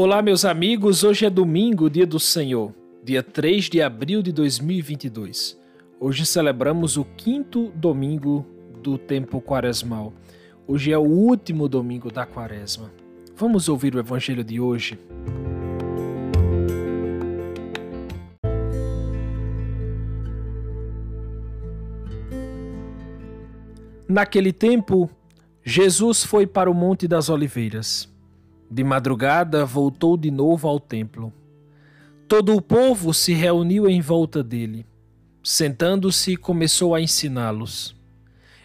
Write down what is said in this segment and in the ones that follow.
Olá, meus amigos. Hoje é domingo, dia do Senhor, dia 3 de abril de 2022. Hoje celebramos o quinto domingo do tempo quaresmal. Hoje é o último domingo da quaresma. Vamos ouvir o evangelho de hoje. Naquele tempo, Jesus foi para o Monte das Oliveiras. De madrugada voltou de novo ao templo. Todo o povo se reuniu em volta dele. Sentando-se, começou a ensiná-los.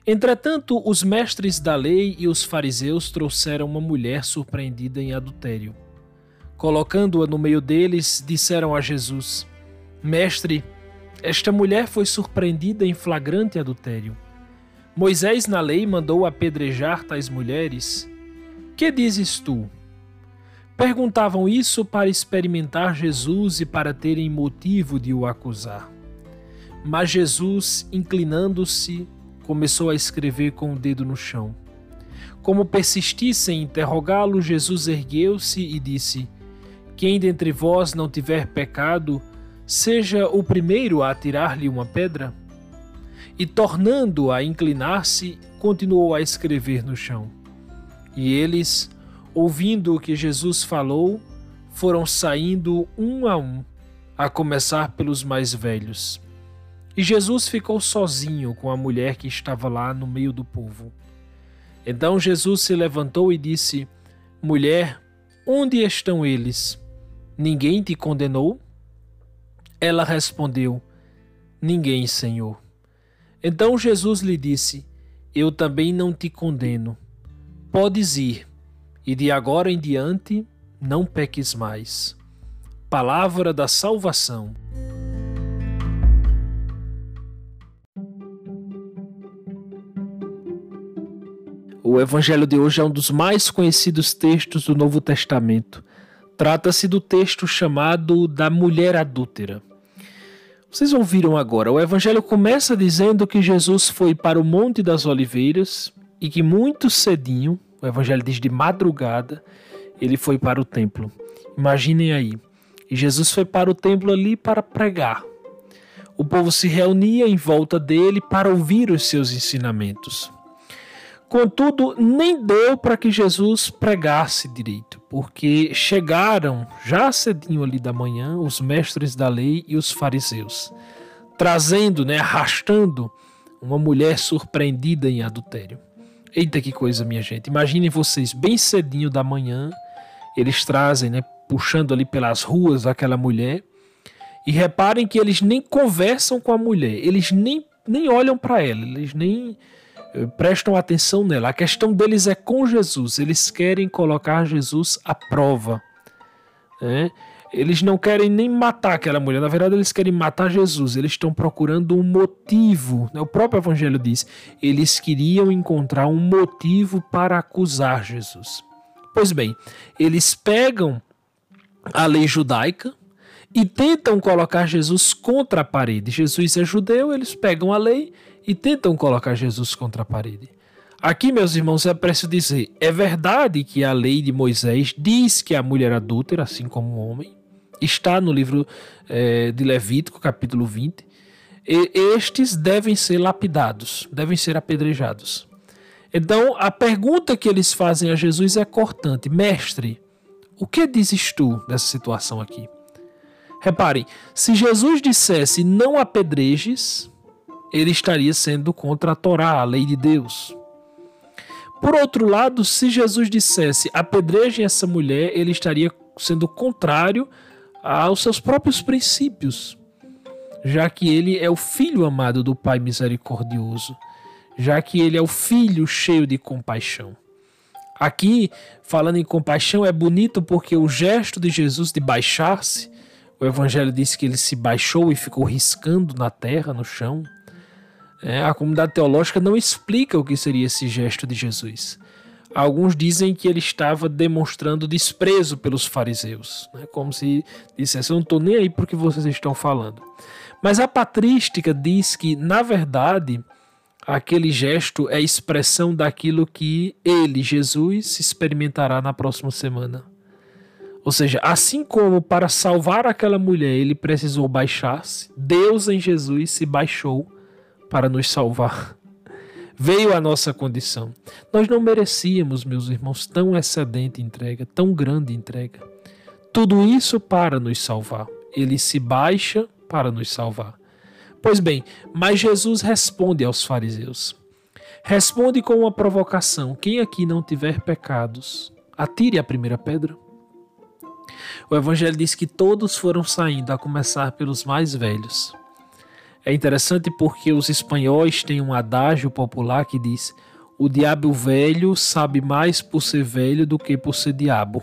Entretanto, os mestres da lei e os fariseus trouxeram uma mulher surpreendida em adultério. Colocando-a no meio deles, disseram a Jesus: Mestre, esta mulher foi surpreendida em flagrante adultério. Moisés na lei mandou apedrejar tais mulheres. Que dizes tu? Perguntavam isso para experimentar Jesus e para terem motivo de o acusar. Mas Jesus, inclinando-se, começou a escrever com o dedo no chão. Como persistissem em interrogá-lo, Jesus ergueu-se e disse: Quem dentre vós não tiver pecado, seja o primeiro a atirar-lhe uma pedra. E tornando a inclinar-se, continuou a escrever no chão. E eles, ouvindo o que Jesus falou, foram saindo um a um, a começar pelos mais velhos. E Jesus ficou sozinho com a mulher que estava lá no meio do povo. Então Jesus se levantou e disse: Mulher, onde estão eles? Ninguém te condenou? Ela respondeu: Ninguém, Senhor. Então Jesus lhe disse: Eu também não te condeno. Podes ir e de agora em diante não peques mais. Palavra da salvação. O evangelho de hoje é um dos mais conhecidos textos do Novo Testamento. Trata-se do texto chamado da mulher adúltera. Vocês ouviram agora, o evangelho começa dizendo que Jesus foi para o Monte das Oliveiras e que muito cedinho, o evangelho diz de madrugada, ele foi para o templo. Imaginem aí. E Jesus foi para o templo ali para pregar. O povo se reunia em volta dele para ouvir os seus ensinamentos. Contudo, nem deu para que Jesus pregasse direito, porque chegaram já cedinho ali da manhã os mestres da lei e os fariseus, trazendo, né, arrastando uma mulher surpreendida em adultério. Eita que coisa, minha gente. Imaginem vocês, bem cedinho da manhã, eles trazem, né, puxando ali pelas ruas aquela mulher. E reparem que eles nem conversam com a mulher, eles nem, nem olham para ela, eles nem eh, prestam atenção nela. A questão deles é com Jesus, eles querem colocar Jesus à prova. Né? Eles não querem nem matar aquela mulher, na verdade, eles querem matar Jesus. Eles estão procurando um motivo. Né? O próprio Evangelho diz: eles queriam encontrar um motivo para acusar Jesus. Pois bem, eles pegam a lei judaica e tentam colocar Jesus contra a parede. Jesus é judeu, eles pegam a lei e tentam colocar Jesus contra a parede. Aqui, meus irmãos, é preciso dizer: é verdade que a lei de Moisés diz que a mulher adúltera, assim como o homem, está no livro é, de Levítico, capítulo 20, e estes devem ser lapidados, devem ser apedrejados. Então, a pergunta que eles fazem a Jesus é cortante: Mestre, o que dizes tu dessa situação aqui? Reparem, se Jesus dissesse não apedrejes, ele estaria sendo contra a Torá, a lei de Deus. Por outro lado, se Jesus dissesse apedrejem essa mulher, ele estaria sendo contrário aos seus próprios princípios, já que ele é o filho amado do Pai misericordioso, já que ele é o filho cheio de compaixão. Aqui, falando em compaixão, é bonito porque o gesto de Jesus de baixar-se, o Evangelho diz que ele se baixou e ficou riscando na terra, no chão. É, a comunidade teológica não explica o que seria esse gesto de Jesus. Alguns dizem que ele estava demonstrando desprezo pelos fariseus, né? como se dissesse: Eu não estou nem aí porque vocês estão falando. Mas a patrística diz que, na verdade, aquele gesto é expressão daquilo que ele, Jesus, experimentará na próxima semana. Ou seja, assim como para salvar aquela mulher ele precisou baixar-se, Deus em Jesus se baixou para nos salvar. Veio a nossa condição. Nós não merecíamos, meus irmãos, tão excedente entrega, tão grande entrega. Tudo isso para nos salvar. Ele se baixa para nos salvar. Pois bem, mas Jesus responde aos fariseus. Responde com uma provocação: quem aqui não tiver pecados, atire a primeira pedra. O Evangelho diz que todos foram saindo, a começar pelos mais velhos. É interessante porque os espanhóis têm um adágio popular que diz: o diabo velho sabe mais por ser velho do que por ser diabo.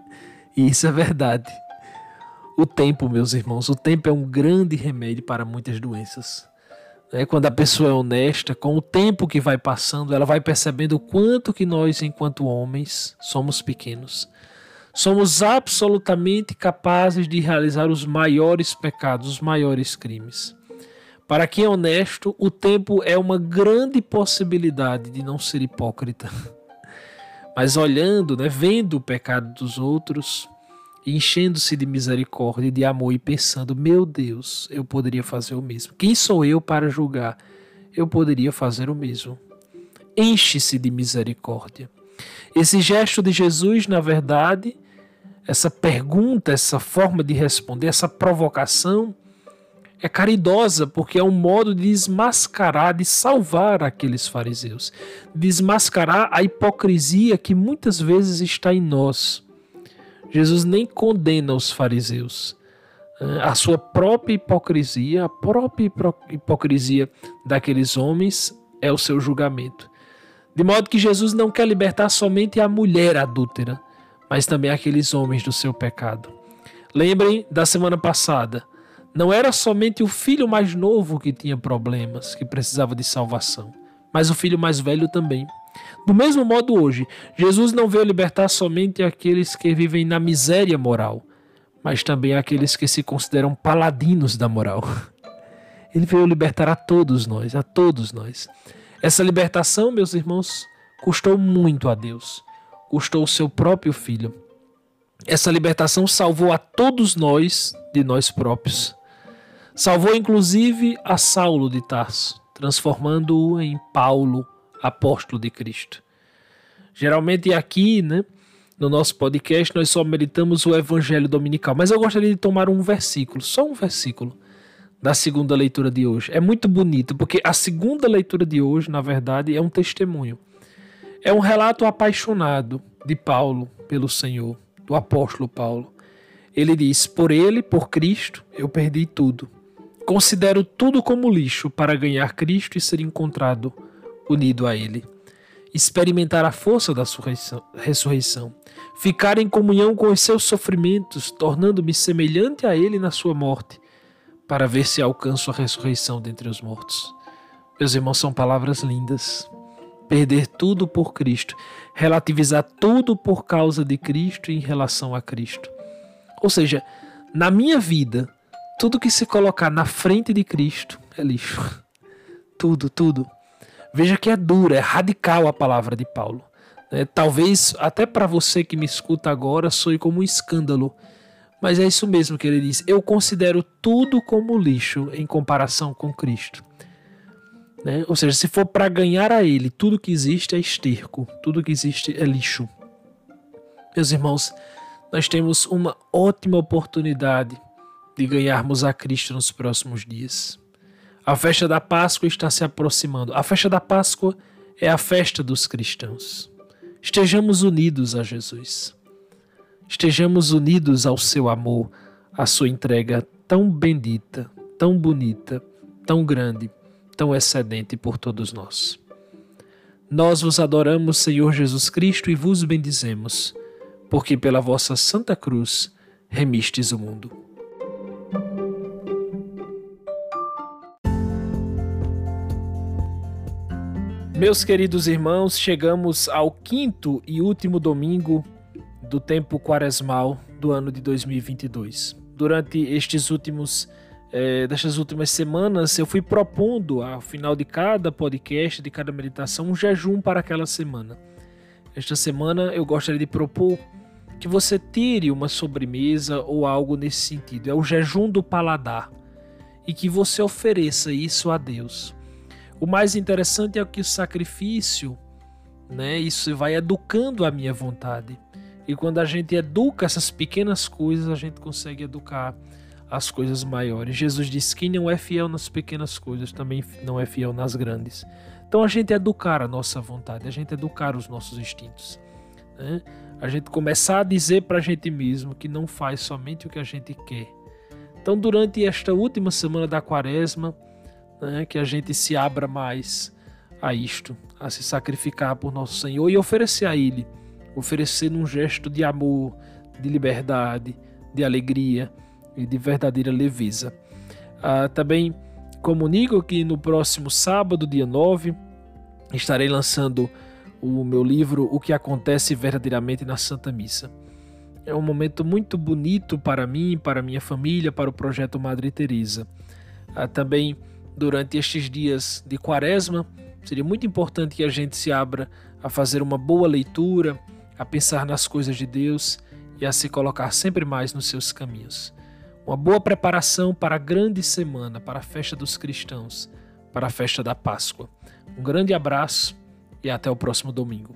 e isso é verdade. O tempo, meus irmãos, o tempo é um grande remédio para muitas doenças. É, quando a pessoa é honesta, com o tempo que vai passando, ela vai percebendo o quanto que nós, enquanto homens, somos pequenos somos absolutamente capazes de realizar os maiores pecados, os maiores crimes. Para quem é honesto, o tempo é uma grande possibilidade de não ser hipócrita. Mas olhando, né, vendo o pecado dos outros, enchendo-se de misericórdia, de amor e pensando: meu Deus, eu poderia fazer o mesmo. Quem sou eu para julgar? Eu poderia fazer o mesmo. Enche-se de misericórdia. Esse gesto de Jesus, na verdade, essa pergunta, essa forma de responder, essa provocação é caridosa porque é um modo de desmascarar, de salvar aqueles fariseus, desmascarar a hipocrisia que muitas vezes está em nós. Jesus nem condena os fariseus. A sua própria hipocrisia, a própria hipocrisia daqueles homens é o seu julgamento. De modo que Jesus não quer libertar somente a mulher adúltera, mas também aqueles homens do seu pecado. Lembrem da semana passada. Não era somente o filho mais novo que tinha problemas, que precisava de salvação, mas o filho mais velho também. Do mesmo modo, hoje, Jesus não veio libertar somente aqueles que vivem na miséria moral, mas também aqueles que se consideram paladinos da moral. Ele veio libertar a todos nós, a todos nós. Essa libertação, meus irmãos, custou muito a Deus custou o seu próprio filho. Essa libertação salvou a todos nós de nós próprios. Salvou inclusive a Saulo de Tarso, transformando-o em Paulo, apóstolo de Cristo. Geralmente aqui, né, no nosso podcast, nós só meditamos o evangelho dominical, mas eu gostaria de tomar um versículo, só um versículo da segunda leitura de hoje. É muito bonito, porque a segunda leitura de hoje, na verdade, é um testemunho. É um relato apaixonado de Paulo pelo Senhor, do apóstolo Paulo. Ele diz: Por ele, por Cristo, eu perdi tudo. Considero tudo como lixo para ganhar Cristo e ser encontrado unido a Ele. Experimentar a força da ressurreição, ficar em comunhão com os seus sofrimentos, tornando-me semelhante a Ele na sua morte, para ver se alcanço a ressurreição dentre os mortos. Meus irmãos, são palavras lindas perder tudo por Cristo, relativizar tudo por causa de Cristo em relação a Cristo. Ou seja, na minha vida, tudo que se colocar na frente de Cristo é lixo. Tudo, tudo. Veja que é dura, é radical a palavra de Paulo. É, talvez até para você que me escuta agora soe como um escândalo, mas é isso mesmo que ele diz. Eu considero tudo como lixo em comparação com Cristo. Né? Ou seja, se for para ganhar a ele, tudo que existe é esterco, tudo que existe é lixo. Meus irmãos, nós temos uma ótima oportunidade de ganharmos a Cristo nos próximos dias. A festa da Páscoa está se aproximando. A festa da Páscoa é a festa dos cristãos. Estejamos unidos a Jesus. Estejamos unidos ao seu amor, à sua entrega tão bendita, tão bonita, tão grande tão excedente por todos nós. Nós vos adoramos, Senhor Jesus Cristo, e vos bendizemos, porque pela vossa Santa Cruz remistes o mundo. Meus queridos irmãos, chegamos ao quinto e último domingo do tempo quaresmal do ano de 2022. Durante estes últimos é, destas últimas semanas, eu fui propondo ao final de cada podcast, de cada meditação, um jejum para aquela semana. Esta semana eu gostaria de propor que você tire uma sobremesa ou algo nesse sentido. É o jejum do paladar. E que você ofereça isso a Deus. O mais interessante é que o sacrifício, né, isso vai educando a minha vontade. E quando a gente educa essas pequenas coisas, a gente consegue educar as coisas maiores. Jesus disse: quem não é fiel nas pequenas coisas também não é fiel nas grandes. Então a gente educar a nossa vontade, a gente educar os nossos instintos. Né? A gente começar a dizer para a gente mesmo que não faz somente o que a gente quer. Então, durante esta última semana da quaresma, né, que a gente se abra mais a isto, a se sacrificar por nosso Senhor e oferecer a Ele, oferecer um gesto de amor, de liberdade, de alegria e de verdadeira leveza. Ah, também comunico que no próximo sábado, dia 9, estarei lançando o meu livro O que acontece verdadeiramente na Santa Missa. É um momento muito bonito para mim, para minha família, para o projeto Madre Teresa. Ah, também durante estes dias de Quaresma, seria muito importante que a gente se abra a fazer uma boa leitura, a pensar nas coisas de Deus e a se colocar sempre mais nos seus caminhos. Uma boa preparação para a grande semana, para a festa dos cristãos, para a festa da Páscoa. Um grande abraço e até o próximo domingo.